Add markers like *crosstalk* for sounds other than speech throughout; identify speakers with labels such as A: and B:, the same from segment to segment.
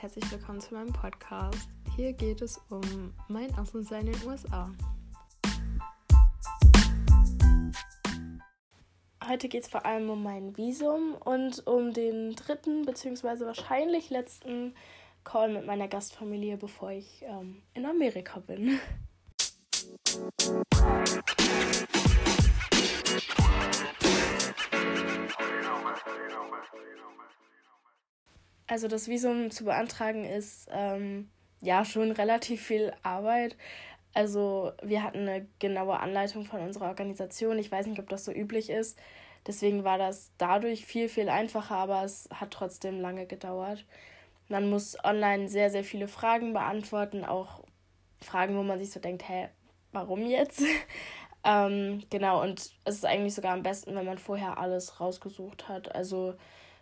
A: herzlich willkommen zu meinem Podcast. Hier geht es um mein Auslandsjahr in den USA. Heute geht es vor allem um mein Visum und um den dritten bzw. wahrscheinlich letzten Call mit meiner Gastfamilie, bevor ich ähm, in Amerika bin. Also das Visum zu beantragen ist ähm, ja schon relativ viel Arbeit. Also wir hatten eine genaue Anleitung von unserer Organisation. Ich weiß nicht, ob das so üblich ist. Deswegen war das dadurch viel, viel einfacher, aber es hat trotzdem lange gedauert. Man muss online sehr, sehr viele Fragen beantworten, auch Fragen, wo man sich so denkt, hä, warum jetzt? *laughs* ähm, genau, und es ist eigentlich sogar am besten, wenn man vorher alles rausgesucht hat. Also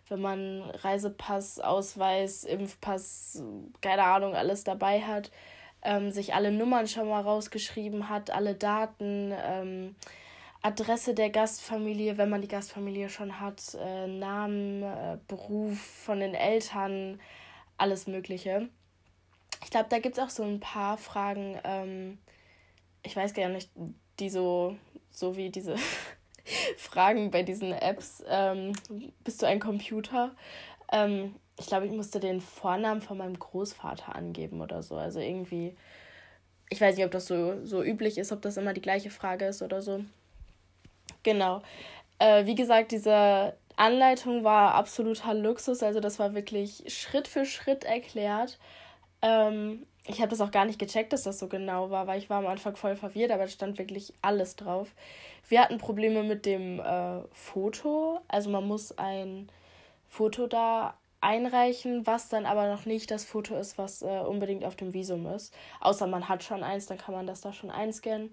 A: wenn man Reisepass, Ausweis, Impfpass, keine Ahnung, alles dabei hat, ähm, sich alle Nummern schon mal rausgeschrieben hat, alle Daten, ähm, Adresse der Gastfamilie, wenn man die Gastfamilie schon hat, äh, Namen, äh, Beruf von den Eltern, alles Mögliche. Ich glaube, da gibt es auch so ein paar Fragen, ähm, ich weiß gar nicht, die so, so wie diese *laughs* *laughs* Fragen bei diesen Apps. Ähm, bist du ein Computer? Ähm, ich glaube, ich musste den Vornamen von meinem Großvater angeben oder so. Also irgendwie, ich weiß nicht, ob das so, so üblich ist, ob das immer die gleiche Frage ist oder so. Genau. Äh, wie gesagt, diese Anleitung war absoluter Luxus. Also das war wirklich Schritt für Schritt erklärt. Ähm, ich habe das auch gar nicht gecheckt, dass das so genau war, weil ich war am Anfang voll verwirrt, aber da stand wirklich alles drauf. Wir hatten Probleme mit dem äh, Foto. Also man muss ein Foto da einreichen, was dann aber noch nicht das Foto ist, was äh, unbedingt auf dem Visum ist. Außer man hat schon eins, dann kann man das da schon einscannen.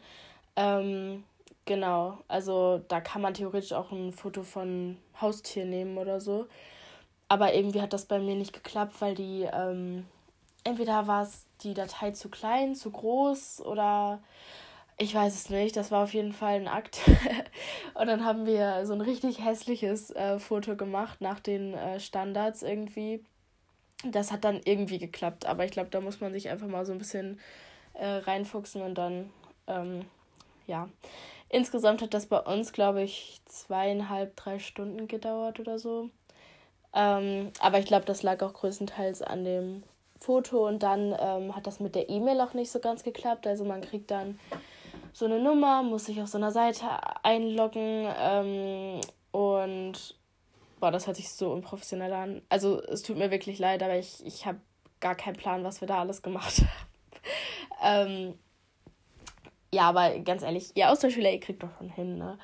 A: Ähm, genau, also da kann man theoretisch auch ein Foto von Haustier nehmen oder so. Aber irgendwie hat das bei mir nicht geklappt, weil die ähm, entweder war es die Datei zu klein, zu groß oder ich weiß es nicht. Das war auf jeden Fall ein Akt. *laughs* und dann haben wir so ein richtig hässliches äh, Foto gemacht nach den äh, Standards irgendwie. Das hat dann irgendwie geklappt, aber ich glaube, da muss man sich einfach mal so ein bisschen äh, reinfuchsen und dann, ähm, ja. Insgesamt hat das bei uns, glaube ich, zweieinhalb, drei Stunden gedauert oder so. Ähm, aber ich glaube, das lag auch größtenteils an dem Foto und dann ähm, hat das mit der E-Mail auch nicht so ganz geklappt. Also man kriegt dann so eine Nummer, muss sich auf so einer Seite einloggen ähm, und boah, das hört sich so unprofessionell an. Also es tut mir wirklich leid, aber ich, ich habe gar keinen Plan, was wir da alles gemacht *laughs* haben. ähm, ja, aber ganz ehrlich, ihr Austauschschüler, ihr kriegt doch schon hin, ne?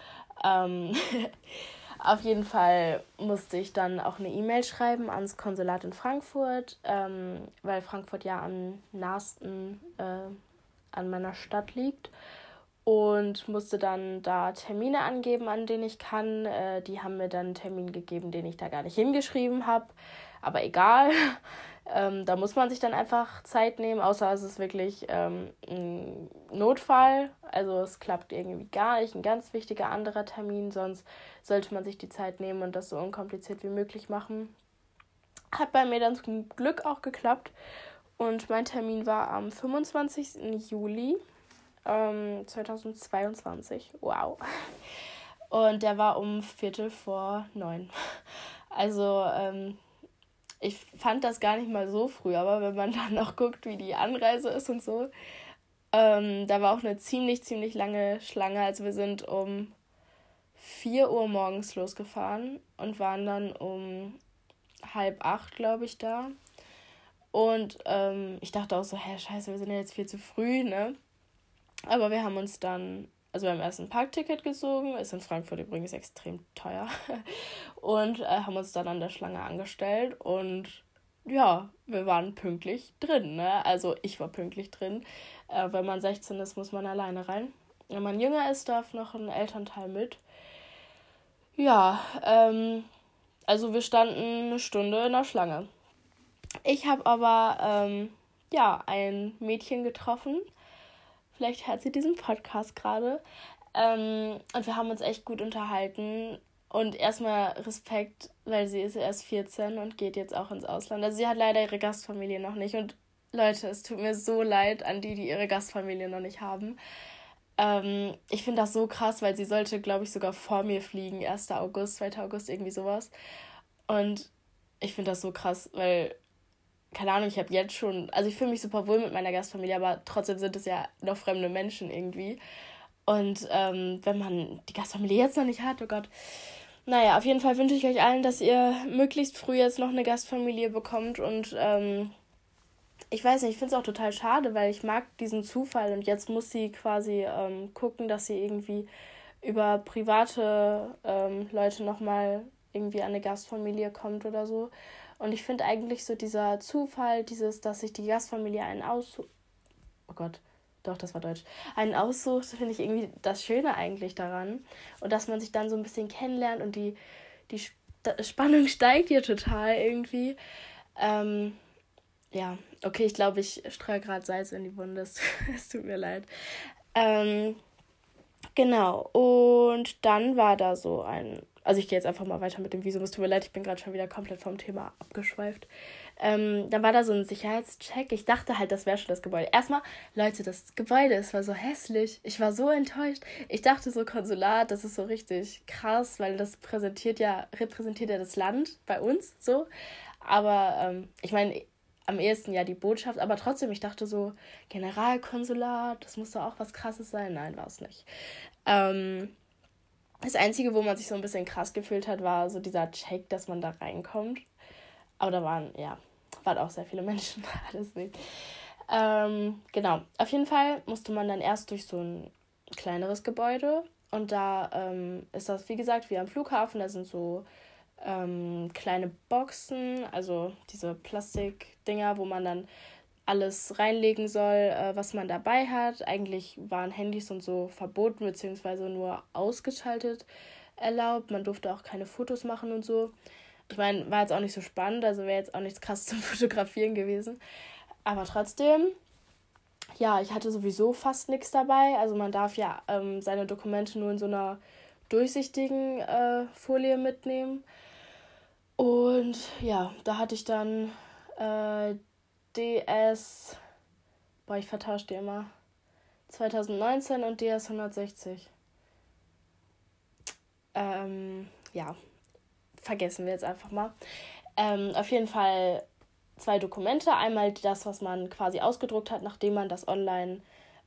A: Ähm, *laughs* Auf jeden Fall musste ich dann auch eine E-Mail schreiben ans Konsulat in Frankfurt, ähm, weil Frankfurt ja am nahesten äh, an meiner Stadt liegt. Und musste dann da Termine angeben, an denen ich kann. Äh, die haben mir dann einen Termin gegeben, den ich da gar nicht hingeschrieben habe. Aber egal. Ähm, da muss man sich dann einfach Zeit nehmen, außer es ist wirklich ähm, ein Notfall. Also es klappt irgendwie gar nicht, ein ganz wichtiger anderer Termin, sonst sollte man sich die Zeit nehmen und das so unkompliziert wie möglich machen. Hat bei mir dann zum Glück auch geklappt und mein Termin war am 25. Juli ähm, 2022. Wow. Und der war um Viertel vor neun. Also ähm, ich fand das gar nicht mal so früh, aber wenn man *laughs* dann noch guckt, wie die Anreise ist und so, ähm, da war auch eine ziemlich, ziemlich lange Schlange. Also wir sind um 4 Uhr morgens losgefahren und waren dann um halb acht, glaube ich, da. Und ähm, ich dachte auch so, hä, scheiße, wir sind ja jetzt viel zu früh, ne? Aber wir haben uns dann also wir haben erst ein Parkticket gesogen, ist in Frankfurt übrigens extrem teuer. *laughs* Und äh, haben uns dann an der Schlange angestellt und ja, wir waren pünktlich drin. Ne? Also ich war pünktlich drin. Äh, wenn man 16 ist, muss man alleine rein. Wenn man jünger ist, darf noch ein Elternteil mit. Ja, ähm, also wir standen eine Stunde in der Schlange. Ich habe aber ähm, ja ein Mädchen getroffen, Vielleicht hört sie diesen Podcast gerade. Ähm, und wir haben uns echt gut unterhalten. Und erstmal Respekt, weil sie ist erst 14 und geht jetzt auch ins Ausland. Also sie hat leider ihre Gastfamilie noch nicht. Und Leute, es tut mir so leid an die, die ihre Gastfamilie noch nicht haben. Ähm, ich finde das so krass, weil sie sollte, glaube ich, sogar vor mir fliegen. 1. August, 2. August, irgendwie sowas. Und ich finde das so krass, weil, keine Ahnung, ich habe jetzt schon, also ich fühle mich super wohl mit meiner Gastfamilie, aber trotzdem sind es ja noch fremde Menschen irgendwie. Und ähm, wenn man die Gastfamilie jetzt noch nicht hat, oh Gott. Naja, auf jeden Fall wünsche ich euch allen, dass ihr möglichst früh jetzt noch eine Gastfamilie bekommt. Und ähm, ich weiß nicht, ich finde es auch total schade, weil ich mag diesen Zufall. Und jetzt muss sie quasi ähm, gucken, dass sie irgendwie über private ähm, Leute nochmal irgendwie an eine Gastfamilie kommt oder so. Und ich finde eigentlich so dieser Zufall, dieses, dass sich die Gastfamilie einen aussucht. Oh Gott doch, das war Deutsch, einen aussucht, finde ich irgendwie das Schöne eigentlich daran. Und dass man sich dann so ein bisschen kennenlernt und die, die Spannung *laughs* steigt hier total irgendwie. Ähm, ja, okay, ich glaube, ich streue gerade Salz in die Wunde. *laughs* Es tut mir leid. Ähm, genau, und dann war da so ein. Also ich gehe jetzt einfach mal weiter mit dem Visum. Es tut mir leid, ich bin gerade schon wieder komplett vom Thema abgeschweift. Ähm, dann war da so ein Sicherheitscheck. Ich dachte halt, das wäre schon das Gebäude. Erstmal, Leute, das Gebäude, es war so hässlich. Ich war so enttäuscht. Ich dachte so, Konsulat, das ist so richtig krass, weil das präsentiert ja, repräsentiert ja das Land bei uns so. Aber ähm, ich meine, am ehesten ja die Botschaft, aber trotzdem, ich dachte so, Generalkonsulat, das muss doch auch was krasses sein. Nein, war es nicht. Ähm, das Einzige, wo man sich so ein bisschen krass gefühlt hat, war so dieser Check, dass man da reinkommt. Aber da waren, ja, waren auch sehr viele *laughs* Menschen alles nicht. Ähm, genau, auf jeden Fall musste man dann erst durch so ein kleineres Gebäude und da ähm, ist das, wie gesagt, wie am Flughafen, da sind so ähm, kleine Boxen, also diese Plastikdinger, wo man dann alles reinlegen soll, äh, was man dabei hat. Eigentlich waren Handys und so verboten, beziehungsweise nur ausgeschaltet erlaubt. Man durfte auch keine Fotos machen und so. Ich meine, war jetzt auch nicht so spannend, also wäre jetzt auch nichts krass *laughs* zum Fotografieren gewesen. Aber trotzdem, ja, ich hatte sowieso fast nichts dabei. Also man darf ja ähm, seine Dokumente nur in so einer durchsichtigen äh, Folie mitnehmen. Und ja, da hatte ich dann äh, DS, boah, ich vertausche die immer, 2019 und DS 160. Ähm, ja, vergessen wir jetzt einfach mal. Ähm, auf jeden Fall zwei Dokumente. Einmal das, was man quasi ausgedruckt hat, nachdem man das online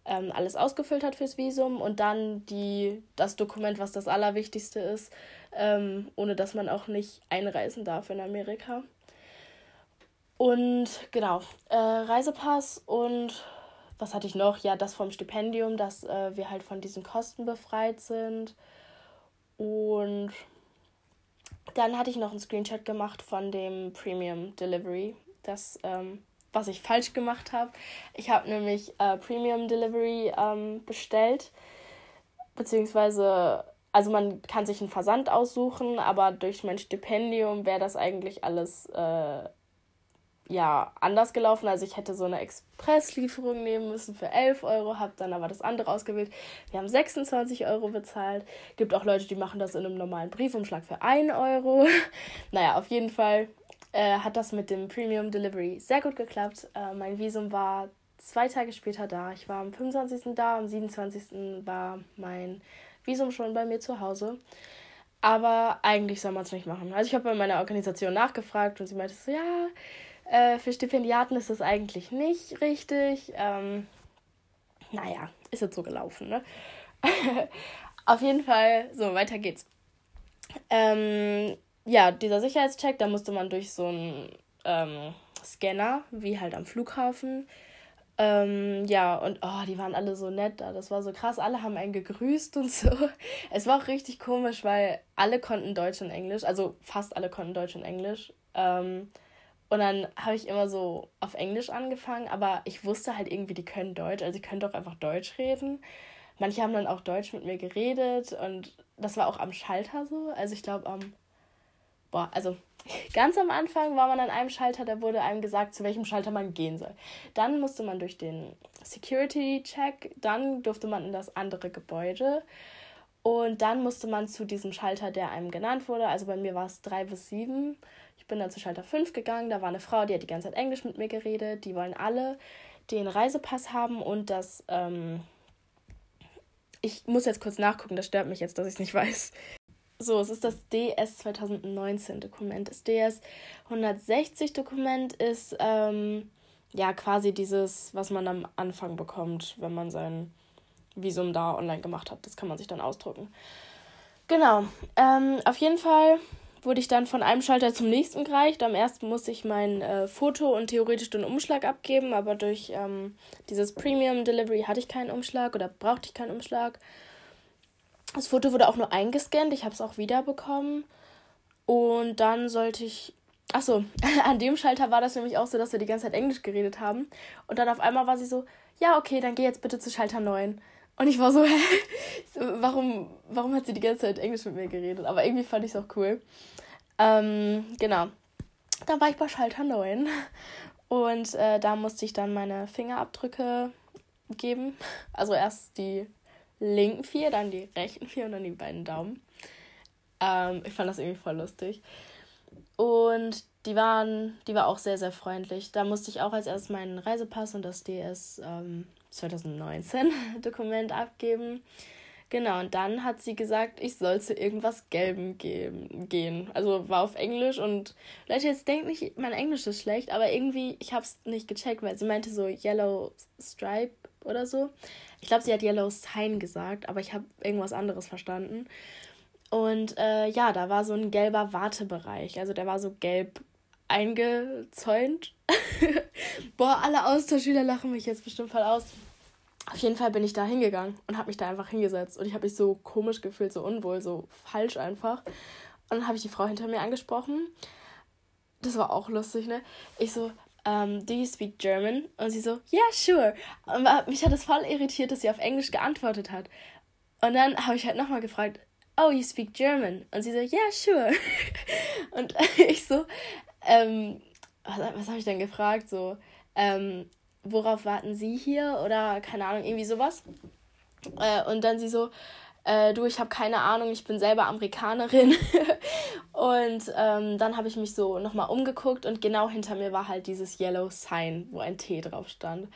A: ähm, alles ausgefüllt hat fürs Visum. Und dann die, das Dokument, was das Allerwichtigste ist, ähm, ohne dass man auch nicht einreisen darf in Amerika. Und genau, äh, Reisepass und was hatte ich noch? Ja, das vom Stipendium, dass äh, wir halt von diesen Kosten befreit sind. Und dann hatte ich noch einen Screenshot gemacht von dem Premium Delivery, das, ähm, was ich falsch gemacht habe. Ich habe nämlich äh, Premium Delivery ähm, bestellt, beziehungsweise, also man kann sich einen Versand aussuchen, aber durch mein Stipendium wäre das eigentlich alles äh, ja, anders gelaufen. Also ich hätte so eine Expresslieferung nehmen müssen für 11 Euro, habe dann aber das andere ausgewählt. Wir haben 26 Euro bezahlt. Gibt auch Leute, die machen das in einem normalen Briefumschlag für 1 Euro. *laughs* naja, auf jeden Fall äh, hat das mit dem Premium Delivery sehr gut geklappt. Äh, mein Visum war zwei Tage später da. Ich war am 25. da, am 27. war mein Visum schon bei mir zu Hause. Aber eigentlich soll man es nicht machen. Also ich habe bei meiner Organisation nachgefragt und sie meinte so, ja, äh, für Stipendiaten ist das eigentlich nicht richtig. Ähm, naja, ist jetzt so gelaufen, ne? *laughs* Auf jeden Fall, so, weiter geht's. Ähm, ja, dieser Sicherheitscheck, da musste man durch so einen ähm, Scanner, wie halt am Flughafen. Ähm, ja, und oh, die waren alle so nett da. Das war so krass. Alle haben einen gegrüßt und so. *laughs* Es war auch richtig komisch, weil alle konnten Deutsch und Englisch. Also fast alle konnten Deutsch und Englisch. Ähm, und dann habe ich immer so auf Englisch angefangen, aber ich wusste halt irgendwie, die können Deutsch, also sie können doch einfach Deutsch reden. Manche haben dann auch Deutsch mit mir geredet und das war auch am Schalter so. Also ich glaube am, boah, also *laughs* ganz am Anfang war man an einem Schalter, da wurde einem gesagt, zu welchem Schalter man gehen soll. Dann musste man durch den Security-Check, dann durfte man in das andere Gebäude Und dann musste man zu diesem Schalter, der einem genannt wurde, also bei mir war es 3 bis 7. Ich bin dann zu Schalter 5 gegangen, da war eine Frau, die hat die ganze Zeit Englisch mit mir geredet. Die wollen alle den Reisepass haben und das, ähm, ich muss jetzt kurz nachgucken, das stört mich jetzt, dass ich es nicht weiß. So, es ist das DS 2019 Dokument. Das DS 160 Dokument ist ähm, ja quasi dieses, was man am Anfang bekommt, wenn man sein Visum da online gemacht hat. Das kann man sich dann ausdrucken. Genau. Ähm, auf jeden Fall wurde ich dann von einem Schalter zum nächsten gereicht. Am ersten musste ich mein äh, Foto und theoretisch den Umschlag abgeben, aber durch ähm, dieses Premium Delivery hatte ich keinen Umschlag oder brauchte ich keinen Umschlag. Das Foto wurde auch nur eingescannt, ich habe es auch wiederbekommen. Und dann sollte ich. Achso, *laughs* an dem Schalter war das nämlich auch so, dass wir die ganze Zeit Englisch geredet haben. Und dann auf einmal war sie so, ja, okay, dann geh jetzt bitte zu Schalter 9. Und ich war so, *laughs* hä? warum, warum hat sie die ganze Zeit Englisch mit mir geredet? Aber irgendwie fand ich es auch cool. Ähm, genau. Dann war ich bei Schalter 9. Und äh, da musste ich dann meine Fingerabdrücke geben. Also erst die linken vier, dann die rechten vier und dann die beiden Daumen. Ähm, ich fand das irgendwie voll lustig. Und die waren, die war auch sehr, sehr freundlich. Da musste ich auch als erstes meinen Reisepass und das DS ähm, 2019 *laughs* Dokument abgeben. Genau, und dann hat sie gesagt, ich soll zu irgendwas Gelbem gehen, gehen. Also war auf Englisch und Leute, jetzt denkt nicht, mein Englisch ist schlecht, aber irgendwie, ich hab's nicht gecheckt, weil sie meinte so Yellow Stripe oder so. Ich glaube, sie hat Yellow Sign gesagt, aber ich habe irgendwas anderes verstanden. Und äh, ja, da war so ein gelber Wartebereich. Also der war so gelb eingezäunt. *laughs* Boah, alle Austauschschüler lachen mich jetzt bestimmt voll aus. Auf jeden Fall bin ich da hingegangen und habe mich da einfach hingesetzt. Und ich habe mich so komisch gefühlt, so unwohl, so falsch einfach. Und dann habe ich die Frau hinter mir angesprochen. Das war auch lustig, ne? Ich so, um, do you speak German? Und sie so, yeah, sure. Und mich hat das voll irritiert, dass sie auf Englisch geantwortet hat. Und dann habe ich halt nochmal gefragt, oh, you speak German? Und sie so, yeah, sure. *laughs* und *laughs* ich so, ähm, was, was habe ich denn gefragt? So, ähm, worauf warten Sie hier? Oder keine Ahnung, irgendwie sowas. Äh, und dann sie so, äh, du, ich habe keine Ahnung, ich bin selber Amerikanerin. *laughs* und ähm, dann habe ich mich so nochmal umgeguckt und genau hinter mir war halt dieses Yellow Sign, wo ein T drauf stand.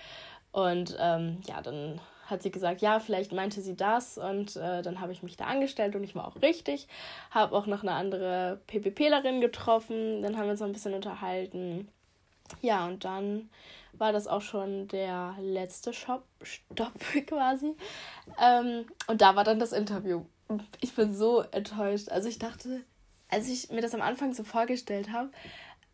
A: Und ähm, ja, dann hat sie gesagt, ja, vielleicht meinte sie das. Und äh, dann habe ich mich da angestellt und ich war auch richtig. Habe auch noch eine andere PPPlerin getroffen. Dann haben wir uns noch ein bisschen unterhalten. Ja, und dann war das auch schon der letzte Shop, Stopp *laughs* quasi. Ähm, und da war dann das Interview. Ich bin so enttäuscht. Also ich dachte, als ich mir das am Anfang so vorgestellt habe,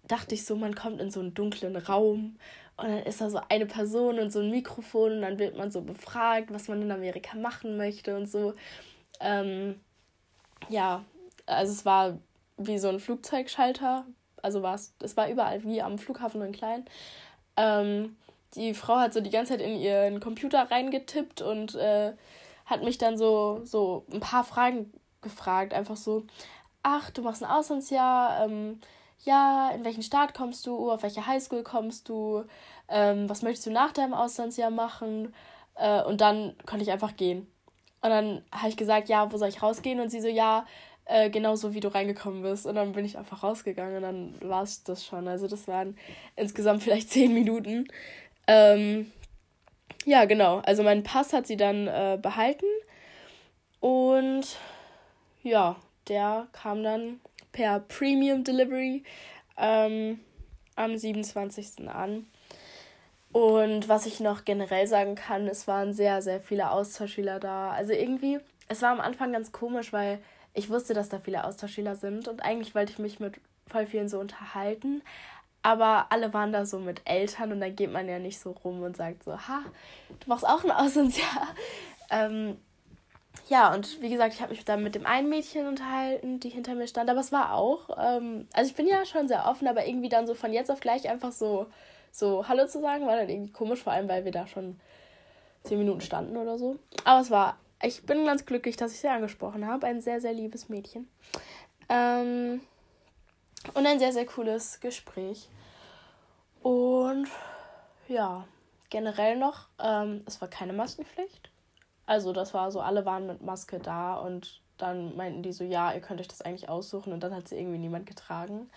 A: dachte ich so, man kommt in so einen dunklen Raum und dann ist da so eine Person und so ein Mikrofon und dann wird man so befragt, was man in Amerika machen möchte und so. Ähm, ja, also es war wie so ein Flugzeugschalter. Also war es, es war überall wie am Flughafen in klein. Ähm, die Frau hat so die ganze Zeit in ihren Computer reingetippt und äh, hat mich dann so, so ein paar Fragen gefragt. Einfach so, ach, du machst ein Auslandsjahr, ähm, ja, in welchen Staat kommst du, auf welche Highschool kommst du, ähm, was möchtest du nach deinem Auslandsjahr machen? Äh, und dann konnte ich einfach gehen. Und dann habe ich gesagt, ja, wo soll ich rausgehen? Und sie so, ja, äh, genauso wie du reingekommen bist. Und dann bin ich einfach rausgegangen und dann war es das schon. Also das waren insgesamt vielleicht *laughs* zehn Minuten. Ähm, ja, genau. Also meinen Pass hat sie dann äh, behalten. Und ja, der kam dann per Premium Delivery ähm, am 27. an. Und was ich noch generell sagen kann, es waren sehr, sehr viele Austauschschüler da. Also irgendwie, es war am Anfang ganz komisch, weil ich wusste, dass da viele Austauschschüler sind und eigentlich wollte ich mich mit voll vielen so unterhalten. Aber alle waren da so mit Eltern und dann geht man ja nicht so rum und sagt so, ha, du machst auch ein Auslandsjahr. *laughs* Ähm, ja, und wie gesagt, ich habe mich dann mit dem einen Mädchen unterhalten, die hinter mir stand, aber es war auch, ähm, also ich bin ja schon sehr offen, aber irgendwie dann so von jetzt auf gleich einfach so, so Hallo zu sagen, war dann irgendwie komisch, vor allem weil wir da schon zehn Minuten standen oder so. Aber es war ich bin ganz glücklich, dass ich sie angesprochen habe. Ein sehr, sehr liebes Mädchen. Ähm, und ein sehr, sehr cooles Gespräch. Und ja, generell noch, ähm, es war keine Maskenpflicht. Also das war so, alle waren mit Maske da und dann meinten die so, ja, ihr könnt euch das eigentlich aussuchen und dann hat sie irgendwie niemand getragen.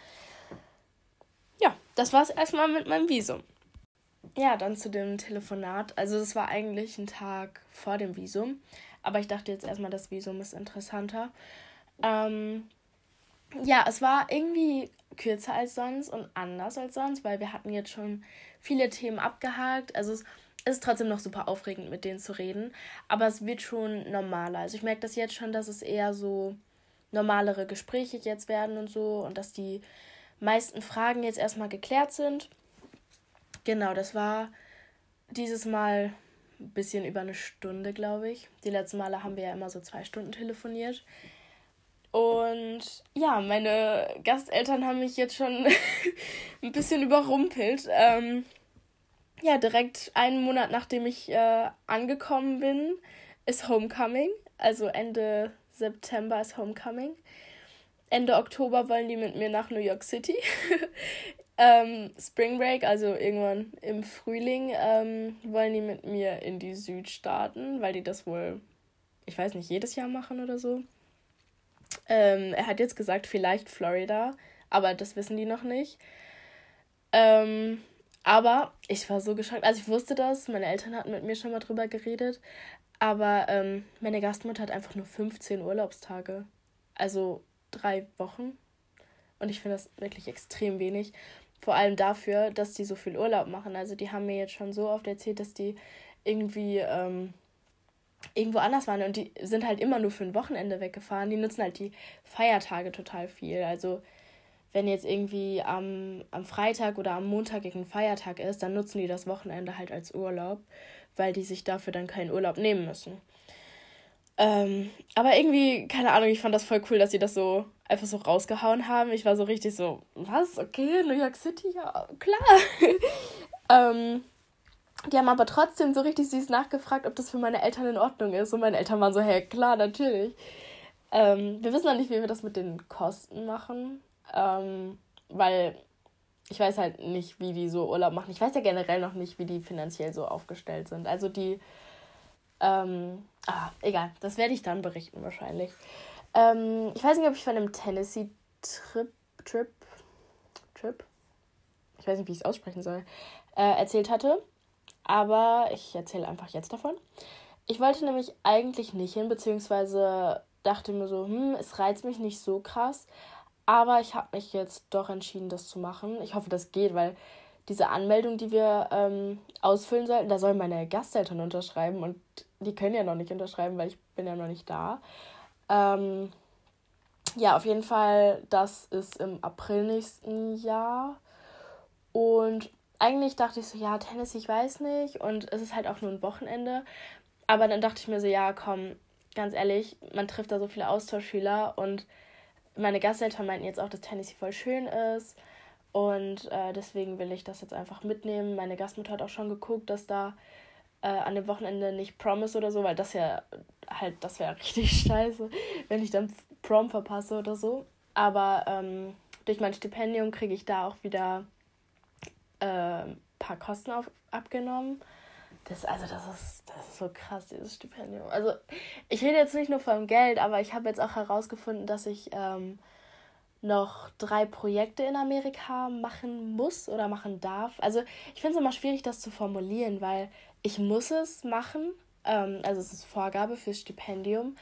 A: Ja, das war es erstmal mit meinem Visum. Ja, dann zu dem Telefonat. Also es war eigentlich ein Tag vor dem Visum, aber ich dachte jetzt erstmal, das Visum ist interessanter. Ähm, ja, es war irgendwie kürzer als sonst und anders als sonst, weil wir hatten jetzt schon viele Themen abgehakt. Also es ist trotzdem noch super aufregend, mit denen zu reden, aber es wird schon normaler. Also ich merke das jetzt schon, dass es eher so normalere Gespräche jetzt werden und so und dass die meisten Fragen jetzt erstmal geklärt sind. Genau, das war dieses Mal ein bisschen über eine Stunde, glaube ich. Die letzten Male haben wir ja immer so zwei Stunden telefoniert. Und ja, meine Gasteltern haben mich jetzt schon *laughs* ein bisschen überrumpelt. Ähm, ja, direkt einen Monat nachdem ich äh, angekommen bin, ist Homecoming. Also Ende September ist Homecoming. Ende Oktober wollen die mit mir nach New York City. *laughs* ähm, Spring Break, also irgendwann im Frühling, ähm, wollen die mit mir in die Südstaaten, weil die das wohl, ich weiß nicht, jedes Jahr machen oder so. Ähm, er hat jetzt gesagt, vielleicht Florida, aber das wissen die noch nicht. Ähm, aber ich war so geschockt. Also ich wusste das, meine Eltern hatten mit mir schon mal drüber geredet. Aber ähm, meine Gastmutter hat einfach nur 15 Urlaubstage. Also drei Wochen. Und ich finde das wirklich extrem wenig. Vor allem dafür, dass die so viel Urlaub machen. Also die haben mir jetzt schon so oft erzählt, dass die irgendwie ähm, irgendwo anders waren und die sind halt immer nur für ein Wochenende weggefahren. Die nutzen halt die Feiertage total viel. Also wenn jetzt irgendwie am, am Freitag oder am Montag irgendein Feiertag ist, dann nutzen die das Wochenende halt als Urlaub, weil die sich dafür dann keinen Urlaub nehmen müssen. Ähm, aber irgendwie, keine Ahnung, ich fand das voll cool, dass sie das so einfach so rausgehauen haben. Ich war so richtig so, was? Okay, New York City? Ja, klar. *laughs* ähm, die haben aber trotzdem so richtig süß nachgefragt, ob das für meine Eltern in Ordnung ist. Und meine Eltern waren so, hey, klar, natürlich. Ähm, wir wissen noch nicht, wie wir das mit den Kosten machen. Ähm, weil ich weiß halt nicht, wie die so Urlaub machen. Ich weiß ja generell noch nicht, wie die finanziell so aufgestellt sind. Also die, ähm, ah, egal, das werde ich dann berichten wahrscheinlich. Ähm, ich weiß nicht, ob ich von einem Tennessee-Trip, Trip, Trip, ich weiß nicht, wie ich es aussprechen soll, äh, erzählt hatte. Aber ich erzähle einfach jetzt davon. Ich wollte nämlich eigentlich nicht hin, beziehungsweise dachte mir so, hm, es reizt mich nicht so krass. Aber ich habe mich jetzt doch entschieden, das zu machen. Ich hoffe, das geht, weil diese Anmeldung, die wir ähm, ausfüllen sollten, da sollen meine Gasteltern unterschreiben und die können ja noch nicht unterschreiben, weil ich bin ja noch nicht da. Ähm, ja, auf jeden Fall, das ist im April nächsten Jahr. Und eigentlich dachte ich so, ja, Tennis, ich weiß nicht. Und es ist halt auch nur ein Wochenende. Aber dann dachte ich mir so, ja, komm, ganz ehrlich, man trifft da so viele Austauschschüler und meine Gasteltern meinten jetzt auch, dass Tennessee voll schön ist. Und äh, deswegen will ich das jetzt einfach mitnehmen. Meine Gastmutter hat auch schon geguckt, dass da äh, an dem Wochenende nicht Prom ist oder so, weil das ja halt, das wäre *laughs* richtig scheiße, wenn ich dann Prom verpasse oder so. Aber ähm, durch mein Stipendium kriege ich da auch wieder ein äh, paar Kosten auf, abgenommen. Das, also das ist, das ist so krass, dieses Stipendium. Also ich rede jetzt nicht nur vom Geld, aber ich habe jetzt auch herausgefunden, dass ich ähm, noch drei Projekte in Amerika machen muss oder machen darf. Also ich finde es immer schwierig, das zu formulieren, weil ich muss es machen. Ähm, also es ist Vorgabe fürs Stipendium.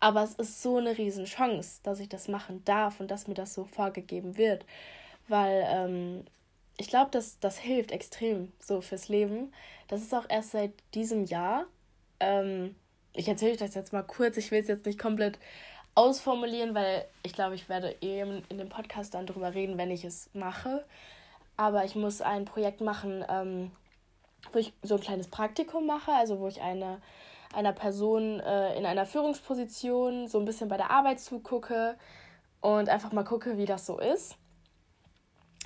A: Aber es ist so eine Riesenchance, dass ich das machen darf und dass mir das so vorgegeben wird. Weil ähm, ich glaube, das, das hilft extrem so fürs Leben. Das ist auch erst seit diesem Jahr. Ähm, ich erzähle euch das jetzt mal kurz. Ich will es jetzt nicht komplett ausformulieren, weil ich glaube, ich werde eben in dem Podcast dann drüber reden, wenn ich es mache. Aber ich muss ein Projekt machen, ähm, wo ich so ein kleines Praktikum mache, also wo ich eine, einer Person äh, in einer Führungsposition so ein bisschen bei der Arbeit zugucke und einfach mal gucke, wie das so ist.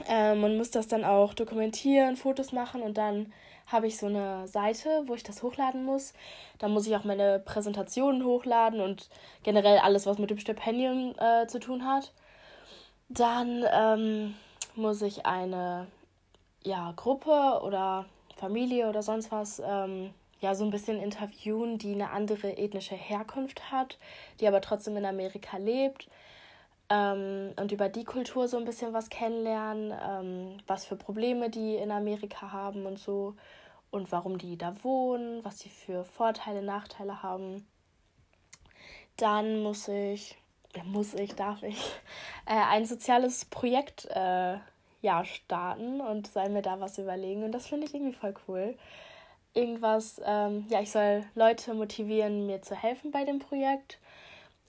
A: Ähm, man muss das dann auch dokumentieren, Fotos machen und dann habe ich so eine Seite, wo ich das hochladen muss. Da muss ich auch meine Präsentationen hochladen und generell alles, was mit dem Stipendium äh, zu tun hat. Dann ähm, muss ich eine ja, Gruppe oder Familie oder sonst was ähm, ja so ein bisschen interviewen, die eine andere ethnische Herkunft hat, die aber trotzdem in Amerika lebt. Ähm, und über die Kultur so ein bisschen was kennenlernen, ähm, was für Probleme die in Amerika haben und so und warum die da wohnen, was sie für Vorteile, Nachteile haben. Dann muss ich, muss ich, darf ich, *laughs* äh, ein soziales Projekt äh, ja, starten und soll mir da was überlegen. Und das finde ich irgendwie voll cool. Irgendwas, ähm, ja, ich soll Leute motivieren, mir zu helfen bei dem Projekt.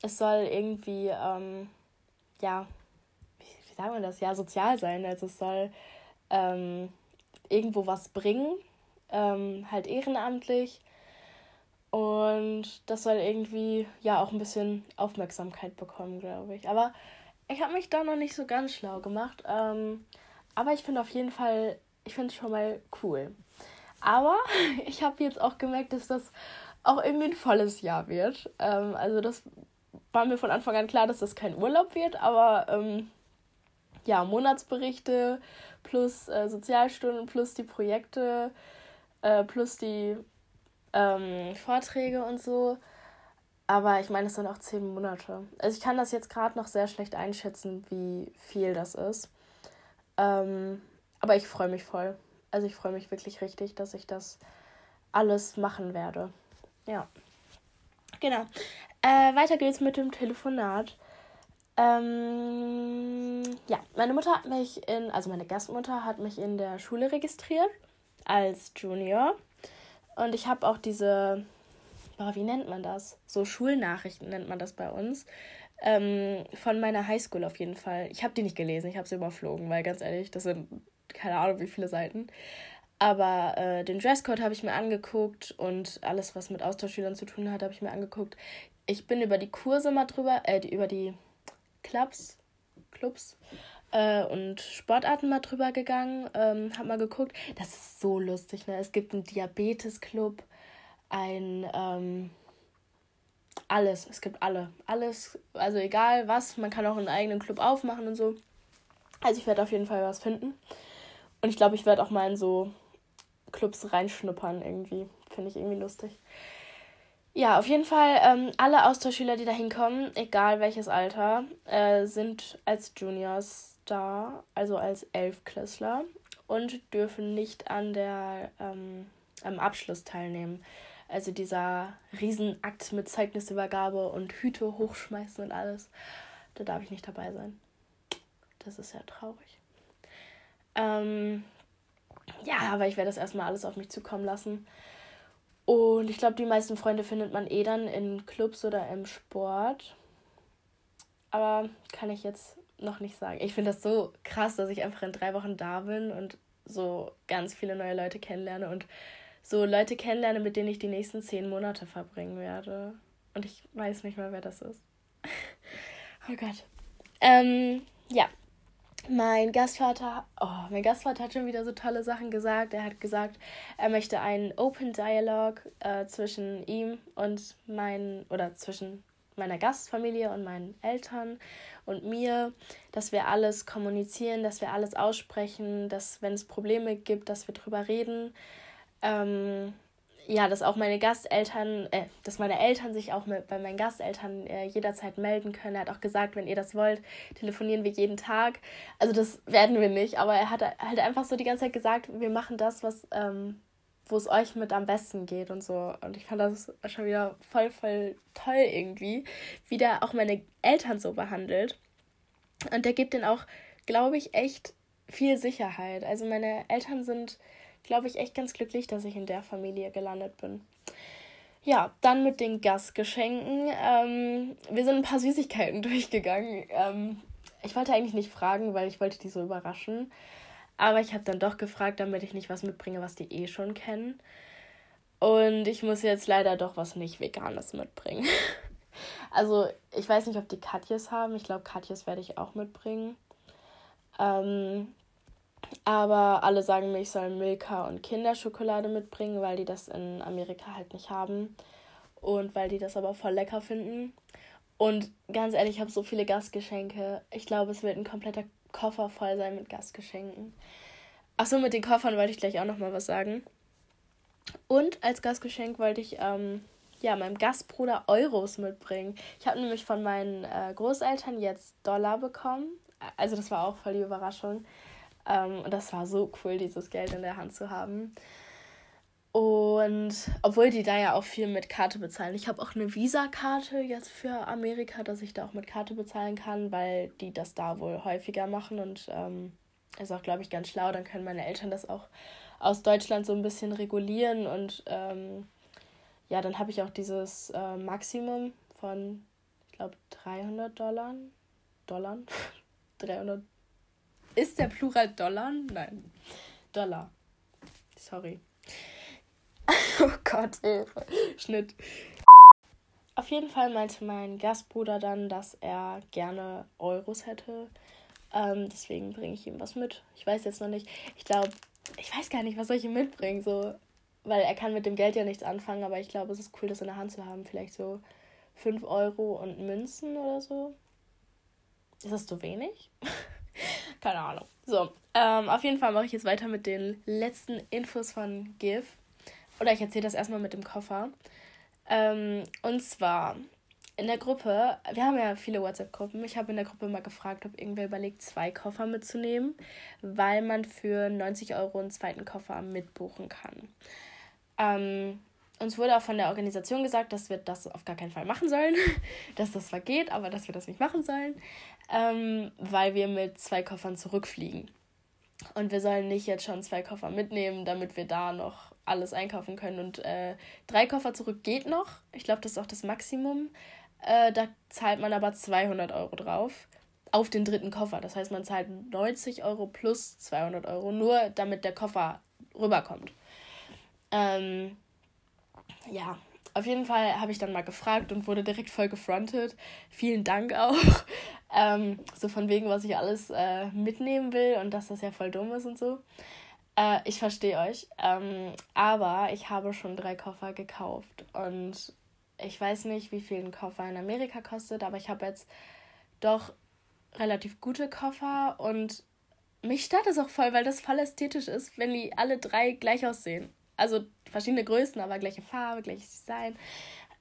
A: Es soll irgendwie, ähm, ja, wie, wie sagen wir das? Ja, sozial sein. Also es soll ähm, irgendwo was bringen, ähm, halt ehrenamtlich. Und das soll irgendwie ja auch ein bisschen Aufmerksamkeit bekommen, glaube ich. Aber ich habe mich da noch nicht so ganz schlau gemacht. Ähm, aber ich finde auf jeden Fall, ich finde es schon mal cool. Aber *laughs* ich habe jetzt auch gemerkt, dass das auch irgendwie ein volles Jahr wird. Ähm, also das war mir von Anfang an klar, dass das kein Urlaub wird, aber ähm, ja, Monatsberichte plus äh, Sozialstunden plus die Projekte äh, plus die ähm, Vorträge und so. Aber ich meine, es sind auch zehn Monate. Also ich kann das jetzt gerade noch sehr schlecht einschätzen, wie viel das ist. Ähm, aber ich freue mich voll. Also ich freue mich wirklich richtig, dass ich das alles machen werde. Ja. Genau. Äh, weiter geht's mit dem Telefonat. Ähm, ja, meine Mutter hat mich in, also meine Gastmutter hat mich in der Schule registriert als Junior. Und ich habe auch diese, boah, wie nennt man das? So Schulnachrichten nennt man das bei uns. Ähm, von meiner Highschool auf jeden Fall. Ich habe die nicht gelesen, ich habe sie überflogen, weil ganz ehrlich, das sind keine Ahnung wie viele Seiten. Aber äh, den Dresscode habe ich mir angeguckt und alles, was mit Austauschschülern zu tun hat, habe ich mir angeguckt. Ich bin über die Kurse mal drüber, äh, die, über die Clubs, Clubs äh, und Sportarten mal drüber gegangen, ähm, hab mal geguckt. Das ist so lustig, ne? Es gibt einen Diabetes-Club, ein ähm, alles, es gibt alle. Alles, also egal was, man kann auch einen eigenen Club aufmachen und so. Also ich werde auf jeden Fall was finden. Und ich glaube, ich werde auch mal in so Clubs reinschnuppern irgendwie. Finde ich irgendwie lustig. Ja, auf jeden Fall, ähm, alle Austauschschüler, die da hinkommen, egal welches Alter, äh, sind als Juniors da, also als Elfklässler und dürfen nicht an der ähm, am Abschluss teilnehmen. Also dieser Riesenakt mit Zeugnisübergabe und Hüte hochschmeißen und alles. Da darf ich nicht dabei sein. Das ist ja traurig. Ähm, ja, aber ich werde das erstmal alles auf mich zukommen lassen. Und ich glaube, die meisten Freunde findet man eh dann in Clubs oder im Sport. Aber kann ich jetzt noch nicht sagen. Ich finde das so krass, dass ich einfach in drei Wochen da bin und so ganz viele neue Leute kennenlerne und so Leute kennenlerne, mit denen ich die nächsten zehn Monate verbringen werde. Und ich weiß nicht mal, wer das ist. *laughs* oh Gott. Ähm, ja. Mein Gastvater, oh, mein Gastvater hat schon wieder so tolle Sachen gesagt. Er hat gesagt, er möchte einen Open Dialog äh, zwischen ihm und mein, oder zwischen meiner Gastfamilie und meinen Eltern und mir, dass wir alles kommunizieren, dass wir alles aussprechen, dass wenn es Probleme gibt, dass wir drüber reden. Ähm, ja, dass auch meine Gasteltern, äh, dass meine Eltern sich auch mit, bei meinen Gasteltern äh, jederzeit melden können. Er hat auch gesagt, wenn ihr das wollt, telefonieren wir jeden Tag. Also das werden wir nicht, aber er hat halt einfach so die ganze Zeit gesagt, wir machen das, was ähm, wo es euch mit am besten geht und so. Und ich fand das schon wieder voll, voll toll irgendwie, wie der auch meine Eltern so behandelt. Und der gibt denen auch, glaube ich, echt viel Sicherheit. Also meine Eltern sind, glaube ich, echt ganz glücklich, dass ich in der Familie gelandet bin. Ja, dann mit den Gastgeschenken. Ähm, wir sind ein paar Süßigkeiten *laughs* durchgegangen. Ähm, ich wollte eigentlich nicht fragen, weil ich wollte die so überraschen. Aber ich habe dann doch gefragt, damit ich nicht was mitbringe, was die eh schon kennen. Und ich muss jetzt leider doch was nicht Veganes mitbringen. *laughs* also, ich weiß nicht, ob die Katjes haben. Ich glaube, Katjes werde ich auch mitbringen. Ähm, aber alle sagen mir, ich soll Milka und Kinderschokolade mitbringen, weil die das in Amerika halt nicht haben. Und weil die das aber voll lecker finden. Und ganz ehrlich, ich habe so viele Gastgeschenke. Ich glaube, es wird ein kompletter Koffer voll sein mit Gastgeschenken. Achso, mit den Koffern wollte ich gleich auch noch mal was sagen. Und als Gastgeschenk wollte ich ähm, ja, meinem Gastbruder Euros mitbringen. Ich habe nämlich von meinen äh, Großeltern jetzt Dollar bekommen. Also das war auch voll die Überraschung. Ähm, und das war so cool, dieses Geld in der Hand zu haben. Und obwohl die da ja auch viel mit Karte bezahlen. Ich habe auch eine Visa-Karte jetzt für Amerika, dass ich da auch mit Karte bezahlen kann, weil die das da wohl häufiger machen und ähm, ist auch, glaube ich, ganz schlau. Dann können meine Eltern das auch aus Deutschland so ein bisschen regulieren und ähm, ja, dann habe ich auch dieses äh, Maximum von, ich glaube, 300 Dollar. Dollar? *laughs* 300. Ist der Plural Dollar? Nein. Dollar. Sorry. *laughs* oh Gott, Hilfe. Schnitt. Auf jeden Fall meinte mein Gastbruder dann, dass er gerne Euros hätte. Ähm, deswegen bringe ich ihm was mit. Ich weiß jetzt noch nicht. Ich glaube, ich weiß gar nicht, was soll ich ihm mitbringen. So, weil er kann mit dem Geld ja nichts anfangen, aber ich glaube, es ist cool, das in der Hand zu haben. Vielleicht so 5 Euro und Münzen oder so. Ist das zu wenig? *laughs* Keine Ahnung. So, ähm, auf jeden Fall mache ich jetzt weiter mit den letzten Infos von GIF. Oder ich erzähle das erstmal mit dem Koffer. Ähm, und zwar in der Gruppe, wir haben ja viele WhatsApp-Gruppen. Ich habe in der Gruppe mal gefragt, ob irgendwer überlegt, zwei Koffer mitzunehmen, weil man für 90 Euro einen zweiten Koffer mitbuchen kann. Ähm, uns wurde auch von der Organisation gesagt, dass wir das auf gar keinen Fall machen sollen, *laughs* dass das zwar geht, aber dass wir das nicht machen sollen, ähm, weil wir mit zwei Koffern zurückfliegen. Und wir sollen nicht jetzt schon zwei Koffer mitnehmen, damit wir da noch alles einkaufen können. Und äh, drei Koffer zurück geht noch. Ich glaube, das ist auch das Maximum. Äh, da zahlt man aber 200 Euro drauf auf den dritten Koffer. Das heißt, man zahlt 90 Euro plus 200 Euro, nur damit der Koffer rüberkommt. Ähm, ja, auf jeden Fall habe ich dann mal gefragt und wurde direkt voll gefrontet. Vielen Dank auch. *laughs* ähm, so von wegen, was ich alles äh, mitnehmen will und dass das ja voll dumm ist und so. Äh, ich verstehe euch. Ähm, aber ich habe schon drei Koffer gekauft und ich weiß nicht, wie viel ein Koffer in Amerika kostet, aber ich habe jetzt doch relativ gute Koffer und mich stört es auch voll, weil das voll ästhetisch ist, wenn die alle drei gleich aussehen. Also verschiedene Größen, aber gleiche Farbe, gleiches Design.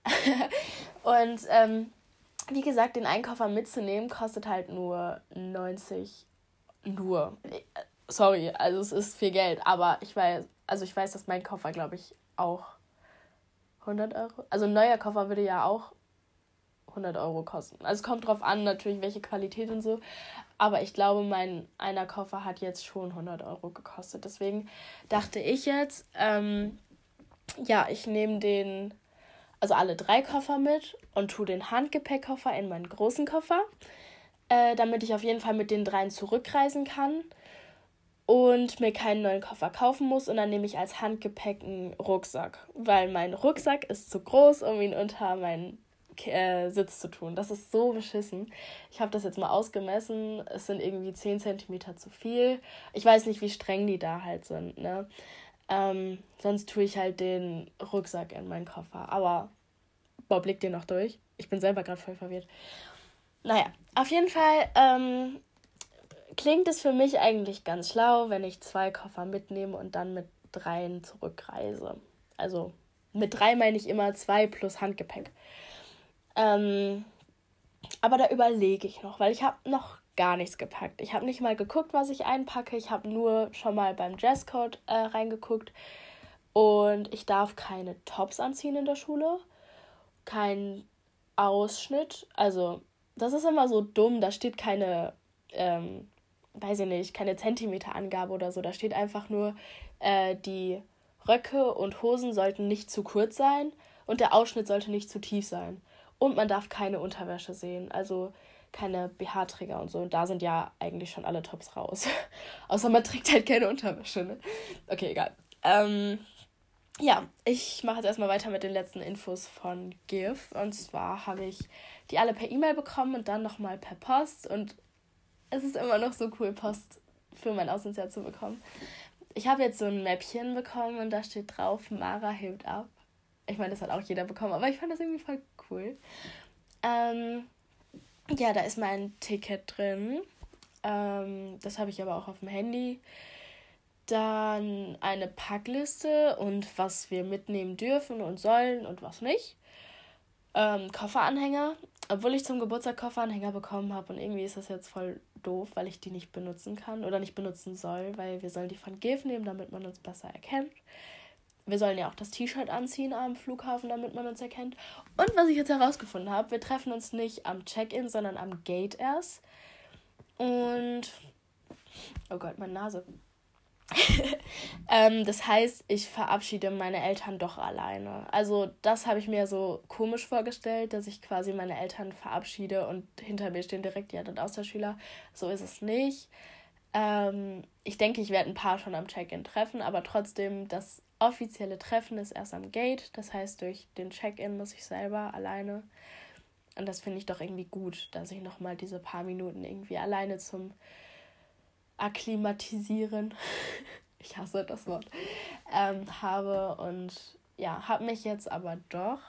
A: *laughs* und ähm, wie gesagt, den Einkoffer mitzunehmen kostet halt nur 90 nur. Sorry, also es ist viel Geld, aber ich weiß, also ich weiß, dass mein Koffer, glaube ich, auch 100 Euro. Also ein neuer Koffer würde ja auch 100 Euro kosten. Also es kommt drauf an, natürlich, welche Qualität und so. Aber ich glaube, mein einer Koffer hat jetzt schon 100 Euro gekostet. Deswegen dachte ich jetzt, ähm, ja, ich nehme den, also alle drei Koffer mit und tue den Handgepäckkoffer in meinen großen Koffer, äh, damit ich auf jeden Fall mit den dreien zurückreisen kann und mir keinen neuen Koffer kaufen muss. Und dann nehme ich als Handgepäck einen Rucksack, weil mein Rucksack ist zu groß, um ihn unter meinen äh, Sitz zu tun. Das ist so beschissen. Ich habe das jetzt mal ausgemessen. Es sind irgendwie 10 cm zu viel. Ich weiß nicht, wie streng die da halt sind. Ne? Ähm, sonst tue ich halt den Rucksack in meinen Koffer. Aber boah, blick den noch durch. Ich bin selber gerade voll verwirrt. Naja, auf jeden Fall ähm, klingt es für mich eigentlich ganz schlau, wenn ich zwei Koffer mitnehme und dann mit dreien zurückreise. Also mit drei meine ich immer zwei plus Handgepäck. Ähm, aber da überlege ich noch, weil ich habe noch gar nichts gepackt. Ich habe nicht mal geguckt, was ich einpacke. Ich habe nur schon mal beim Dresscode äh, reingeguckt. Und ich darf keine Tops anziehen in der Schule. Kein Ausschnitt. Also, das ist immer so dumm. Da steht keine, ähm, weiß ich nicht, keine Zentimeterangabe oder so. Da steht einfach nur, äh, die Röcke und Hosen sollten nicht zu kurz sein und der Ausschnitt sollte nicht zu tief sein. Und man darf keine Unterwäsche sehen, also keine BH-Träger und so. Und da sind ja eigentlich schon alle Tops raus. *laughs* Außer man trägt halt keine Unterwäsche. Ne? Okay, egal. Ähm, ja, ich mache jetzt erstmal weiter mit den letzten Infos von GIF. Und zwar habe ich die alle per E-Mail bekommen und dann nochmal per Post. Und es ist immer noch so cool, Post für mein Auslandsjahr zu bekommen. Ich habe jetzt so ein Mäppchen bekommen und da steht drauf, Mara hebt ab. Ich meine, das hat auch jeder bekommen, aber ich fand das irgendwie voll cool. Ähm, ja, da ist mein, Ticket drin. Ähm, das habe ich aber auch auf dem Handy. dann eine Packliste und was wir mitnehmen dürfen und sollen und was nicht. Ähm, Kofferanhänger, obwohl ich zum Geburtstag Kofferanhänger bekommen habe und irgendwie ist das jetzt voll doof, weil ich die nicht benutzen kann oder nicht benutzen soll, weil wir sollen die von GIF nehmen, damit man uns besser erkennt. Wir sollen ja auch das T-Shirt anziehen am Flughafen, damit man uns erkennt. Und was ich jetzt herausgefunden habe, wir treffen uns nicht am Check-in, sondern am Gate erst. Und. Oh Gott, meine Nase. *laughs* ähm, das heißt, ich verabschiede meine Eltern doch alleine. Also das habe ich mir so komisch vorgestellt, dass ich quasi meine Eltern verabschiede und hinter mir stehen direkt die anderen Austauschschüler. So ist es nicht. Ähm, ich denke, ich werde ein paar schon am Check-in treffen, aber trotzdem, das offizielle Treffen ist erst am Gate. Das heißt, durch den Check-in muss ich selber alleine. Und das finde ich doch irgendwie gut, dass ich nochmal diese paar Minuten irgendwie alleine zum akklimatisieren, *laughs* ich hasse das Wort, ähm, habe. Und ja, habe mich jetzt aber doch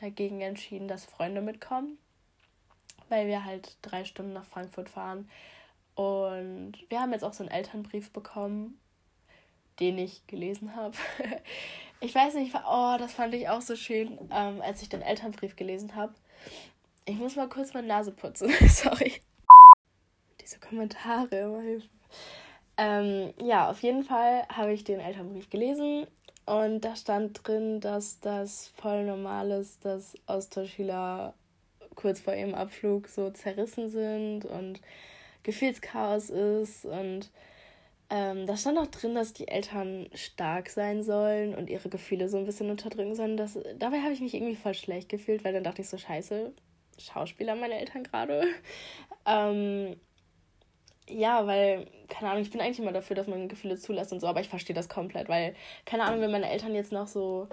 A: dagegen entschieden, dass Freunde mitkommen, weil wir halt drei Stunden nach Frankfurt fahren. Und wir haben jetzt auch so einen Elternbrief bekommen, den ich gelesen habe. *laughs* ich weiß nicht, oh, das fand ich auch so schön, ähm, als ich den Elternbrief gelesen habe. Ich muss mal kurz meine Nase putzen, *laughs* sorry diese Kommentare immer. Ähm, ja, auf jeden Fall habe ich den Elternbrief gelesen und da stand drin, dass das voll normal ist, dass Austauschschüler kurz vor ihrem Abflug so zerrissen sind und Gefühlschaos ist und ähm, da stand auch drin, dass die Eltern stark sein sollen und ihre Gefühle so ein bisschen unterdrücken sollen. Das, dabei habe ich mich irgendwie voll schlecht gefühlt, weil dann dachte ich so, scheiße, Schauspieler meine Eltern gerade. *laughs* Ähm, ja, weil, keine Ahnung, ich bin eigentlich immer dafür, dass man Gefühle zulässt und so, aber ich verstehe das komplett, weil, keine Ahnung, wenn meine Eltern jetzt noch so,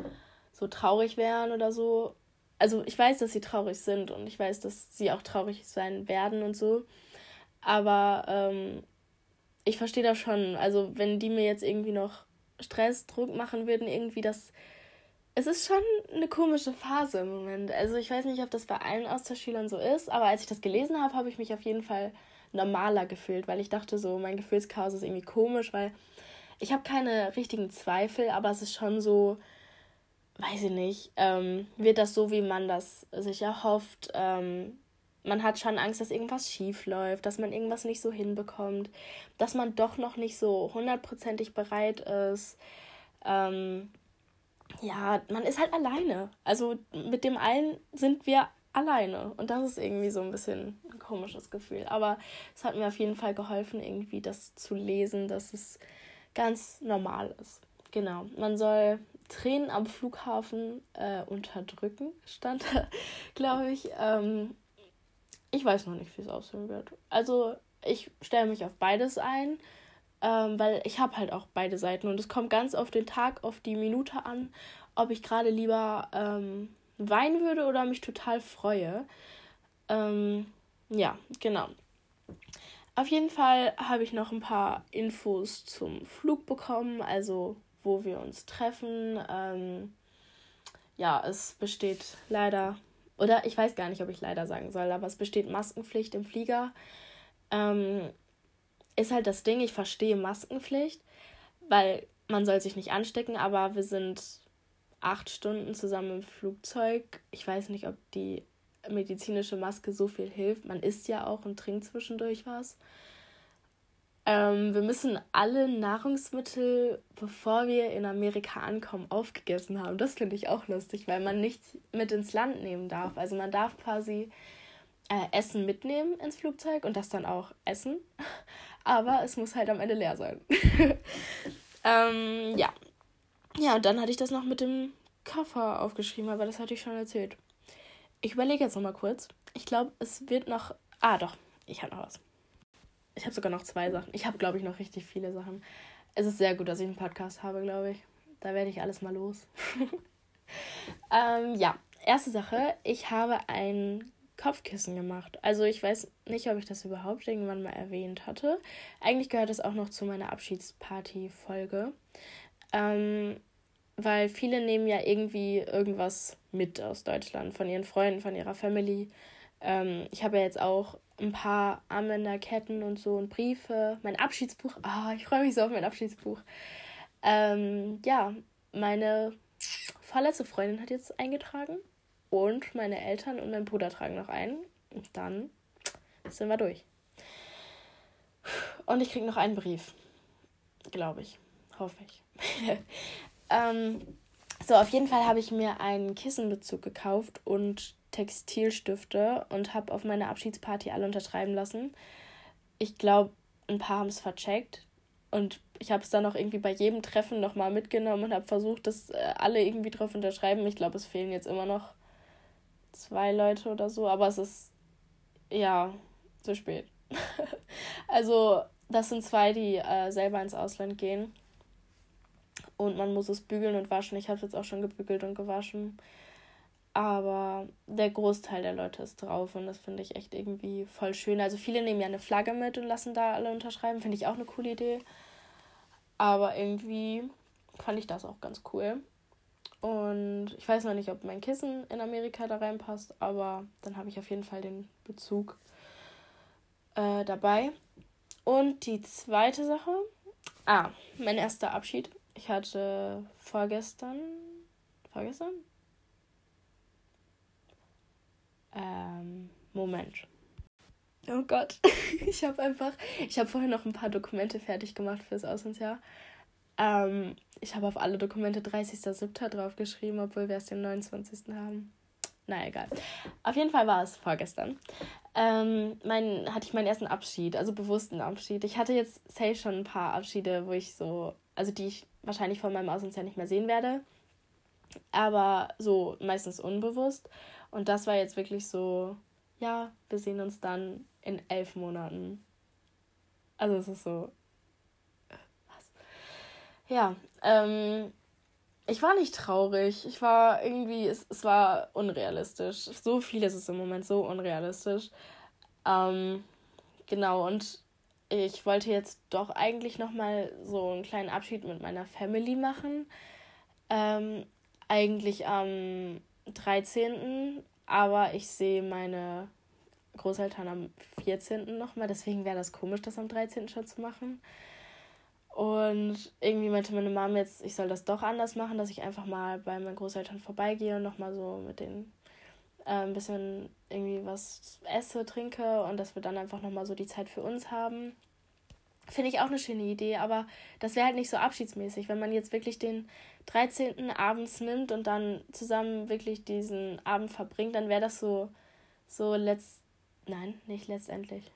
A: so traurig wären oder so. Also ich weiß, dass sie traurig sind und ich weiß, dass sie auch traurig sein werden und so. Aber ähm, ich verstehe das schon. Also wenn die mir jetzt irgendwie noch Stress, Druck machen würden, irgendwie das. Es ist schon eine komische Phase im Moment. Also ich weiß nicht, ob das bei allen Austauschschülern so ist, aber als ich das gelesen habe, habe ich mich auf jeden Fall normaler gefühlt, weil ich dachte so, mein Gefühlschaos ist irgendwie komisch, weil ich habe keine richtigen Zweifel, aber es ist schon so, weiß ich nicht, ähm, wird das so, wie man das sich erhofft. Ähm, man hat schon Angst, dass irgendwas schief läuft, dass man irgendwas nicht so hinbekommt, dass man doch noch nicht so hundertprozentig bereit ist. Ähm, ja, man ist halt alleine. Also mit dem allen sind wir alleine. Und das ist irgendwie so ein bisschen ein komisches Gefühl. Aber es hat mir auf jeden Fall geholfen, irgendwie das zu lesen, dass es ganz normal ist. Genau. Man soll Tränen am Flughafen äh, unterdrücken, stand da, *laughs* glaube ich. Ähm, ich weiß noch nicht, wie es aussehen wird. Also ich stelle mich auf beides ein, ähm, weil ich habe halt auch beide Seiten und es kommt ganz auf den Tag, auf die Minute an, ob ich gerade lieber ähm, weinen würde oder mich total freue. Ähm, ja, genau. Auf jeden Fall habe ich noch ein paar Infos zum Flug bekommen, also wo wir uns treffen. Ähm, ja, es besteht leider, oder ich weiß gar nicht, ob ich leider sagen soll, aber es besteht Maskenpflicht im Flieger. Ähm, ist halt das Ding, ich verstehe Maskenpflicht, weil man soll sich nicht anstecken, aber wir sind acht Stunden zusammen im Flugzeug. Ich weiß nicht, ob die medizinische Maske so viel hilft. Man isst ja auch und trinkt zwischendurch was. Ähm, wir müssen alle Nahrungsmittel, bevor wir in Amerika ankommen, aufgegessen haben. Das finde ich auch lustig, weil man nichts mit ins Land nehmen darf. Also man darf quasi äh, Essen mitnehmen ins Flugzeug und das dann auch essen. *laughs* Aber es muss halt am Ende leer sein. *laughs* ähm, ja, ja, und dann hatte ich das noch mit dem Koffer aufgeschrieben, aber das hatte ich schon erzählt. Ich überlege jetzt noch mal kurz. Ich glaube, es wird noch. Ah, doch. Ich habe noch was. Ich habe sogar noch zwei Sachen. Ich habe, glaube ich, noch richtig viele Sachen. Es ist sehr gut, dass ich einen Podcast habe, glaube ich. Da werde ich alles mal los. *laughs* ähm, ja, erste Sache. Ich habe ein Kopfkissen gemacht. Also ich weiß nicht, ob ich das überhaupt irgendwann mal erwähnt hatte. Eigentlich gehört das auch noch zu meiner Abschiedsparty-Folge. Ähm, weil viele nehmen ja irgendwie irgendwas mit aus Deutschland, von ihren Freunden, von ihrer Family. Ähm, ich habe ja jetzt auch ein paar Armbänderketten und so und Briefe. Mein Abschiedsbuch. Ah, oh, ich freue mich so auf mein Abschiedsbuch. Ähm, ja, meine vorletzte Freundin hat jetzt eingetragen. Und meine Eltern und mein Bruder tragen noch ein. Und dann sind wir durch. Und ich kriege noch einen Brief. Glaube ich. Hoffe ich. *laughs* ähm, so, auf jeden Fall habe ich mir einen Kissenbezug gekauft und Textilstifte und habe auf meiner Abschiedsparty alle unterschreiben lassen. Ich glaube, ein paar haben es vercheckt. Und ich habe es dann auch irgendwie bei jedem Treffen nochmal mitgenommen und habe versucht, dass äh, alle irgendwie drauf unterschreiben. Ich glaube, es fehlen jetzt immer noch zwei Leute oder so, aber es ist ja zu spät. *laughs* also, das sind zwei, die äh, selber ins Ausland gehen. Und man muss es bügeln und waschen. Ich habe es jetzt auch schon gebügelt und gewaschen. Aber der Großteil der Leute ist drauf und das finde ich echt irgendwie voll schön. Also viele nehmen ja eine Flagge mit und lassen da alle unterschreiben. Finde ich auch eine coole Idee. Aber irgendwie fand ich das auch ganz cool. Und ich weiß noch nicht, ob mein Kissen in Amerika da reinpasst, aber dann habe ich auf jeden Fall den Bezug äh, dabei. Und die zweite Sache, ah, mein erster Abschied. Ich hatte vorgestern, vorgestern? Ähm, Moment. Oh Gott, *laughs* ich habe einfach, ich habe vorher noch ein paar Dokumente fertig gemacht fürs Auslandsjahr. Ähm, ich habe auf alle Dokumente 30.07. draufgeschrieben, obwohl wir es den 29. haben. Na egal. Auf jeden Fall war es vorgestern. Ähm, mein, hatte ich meinen ersten Abschied, also bewussten Abschied. Ich hatte jetzt safe schon ein paar Abschiede, wo ich so, also die ich wahrscheinlich von meinem Auslandsjahr nicht mehr sehen werde. Aber so meistens unbewusst. Und das war jetzt wirklich so, ja, wir sehen uns dann in elf Monaten. Also es ist so. Was? Ja, ähm, ich war nicht traurig. Ich war irgendwie, es, es war unrealistisch. So viel ist es im Moment so unrealistisch. Ähm, genau, und ich wollte jetzt doch eigentlich nochmal so einen kleinen Abschied mit meiner Family machen. Ähm, eigentlich am 13. Aber ich sehe meine Großeltern am 14. nochmal. Deswegen wäre das komisch, das am 13. schon zu machen. Und irgendwie meinte meine Mom jetzt, ich soll das doch anders machen, dass ich einfach mal bei meinen Großeltern vorbeigehe und nochmal so mit denen ein bisschen irgendwie was esse, trinke und dass wir dann einfach nochmal so die Zeit für uns haben. Finde ich auch eine schöne Idee, aber das wäre halt nicht so abschiedsmäßig, wenn man jetzt wirklich den 13. abends nimmt und dann zusammen wirklich diesen Abend verbringt, dann wäre das so, so letzt, nein, nicht letztendlich,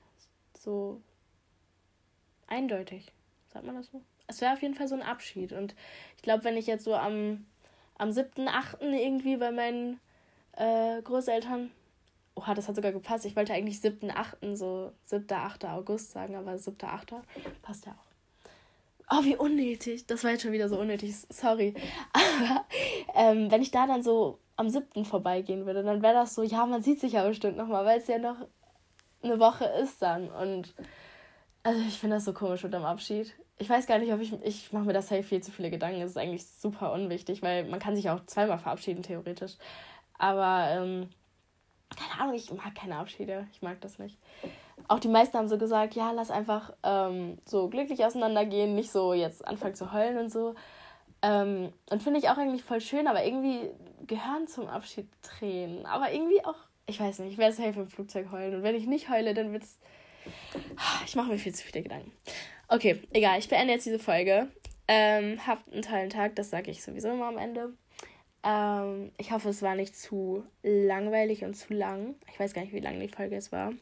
A: so eindeutig, sagt man das so? Es wäre auf jeden Fall so ein Abschied und ich glaube, wenn ich jetzt so am, am 7.8. irgendwie bei meinen äh, Großeltern Oha, das hat sogar gepasst. Ich wollte eigentlich 7.8., so 7., 8. August sagen, aber 7., 8. passt ja auch. Oh, wie unnötig. Das war jetzt schon wieder so unnötig. Sorry. *laughs* Aber ähm, wenn ich da dann so am 7. vorbeigehen würde, dann wäre das so, ja, man sieht sich ja bestimmt nochmal, weil es ja noch eine Woche ist dann. Und also ich finde das so komisch mit dem Abschied. Ich weiß gar nicht, ob ich. Ich mache mir das safe viel zu viele Gedanken. Das ist eigentlich super unwichtig, weil man kann sich auch zweimal verabschieden, theoretisch. Aber ähm, keine Ahnung, ich mag keine Abschiede. Ich mag das nicht. Auch die meisten haben so gesagt, ja, lass einfach ähm, so glücklich auseinandergehen, nicht so jetzt anfangen zu heulen und so. Ähm, und finde ich auch eigentlich voll schön, aber irgendwie gehören zum Abschied Tränen. Aber irgendwie auch, ich weiß nicht, ich werde safe im Flugzeug heulen. Und wenn ich nicht heule, dann wird's. Ich mache mir viel zu viele Gedanken. Okay, egal, ich beende jetzt diese Folge. Ähm, habt einen tollen Tag, das sage ich sowieso immer am Ende. Ähm, ich hoffe, es war nicht zu langweilig und zu lang. Ich weiß gar nicht, wie lang die Folge es war.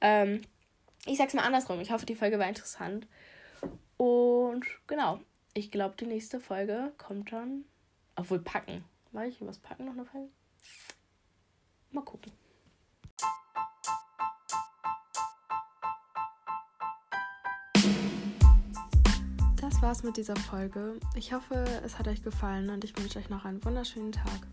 A: Ähm, ich sag's mal andersrum. Ich hoffe, die Folge war interessant. Und genau, ich glaube, die nächste Folge kommt dann. Obwohl packen. War ich was packen noch eine Folge? Mal gucken. Das war's mit dieser Folge. Ich hoffe, es hat euch gefallen und ich wünsche euch noch einen wunderschönen Tag.